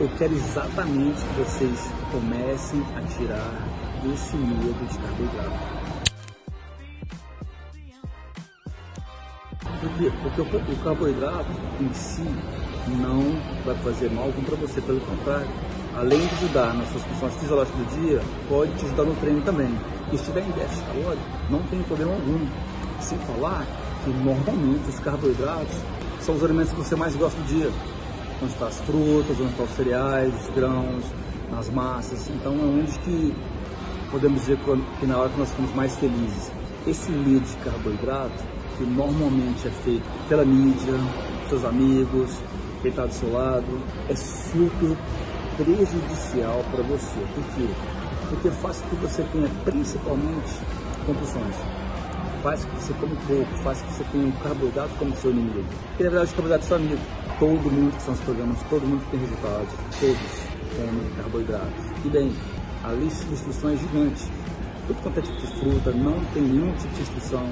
eu quero exatamente que vocês comecem a tirar esse medo de carboidrato. Por quê? Porque o, carboidrato em si não vai fazer mal para você, pelo contrário, além de ajudar nas suas funções fisiológicas do dia, pode te ajudar no treino também. E se estiver em déficit calórico, não tem problema algum. Sem falar que normalmente os carboidratos são os alimentos que você mais gosta do dia. Onde estão as frutas, onde estão os cereais, os grãos, as massas. Então é onde que podemos dizer que na hora que nós ficamos mais felizes. Esse medo de carboidrato, que normalmente é feito pela mídia, seus amigos, quem está do seu lado, é super prejudicial para você. Por quê? Porque faz com que você tenha principalmente compulsões. Faz com que você come pouco, faz com que você tenha o carboidrato como seu inimigo. Porque na verdade o carboidrato é seu amigo. Todo mundo que são os programas, todo mundo que tem resultados, todos comem carboidratos. E bem, a lista de instruções é gigante. Tudo quanto é tipo de fruta, não tem nenhum tipo de instrução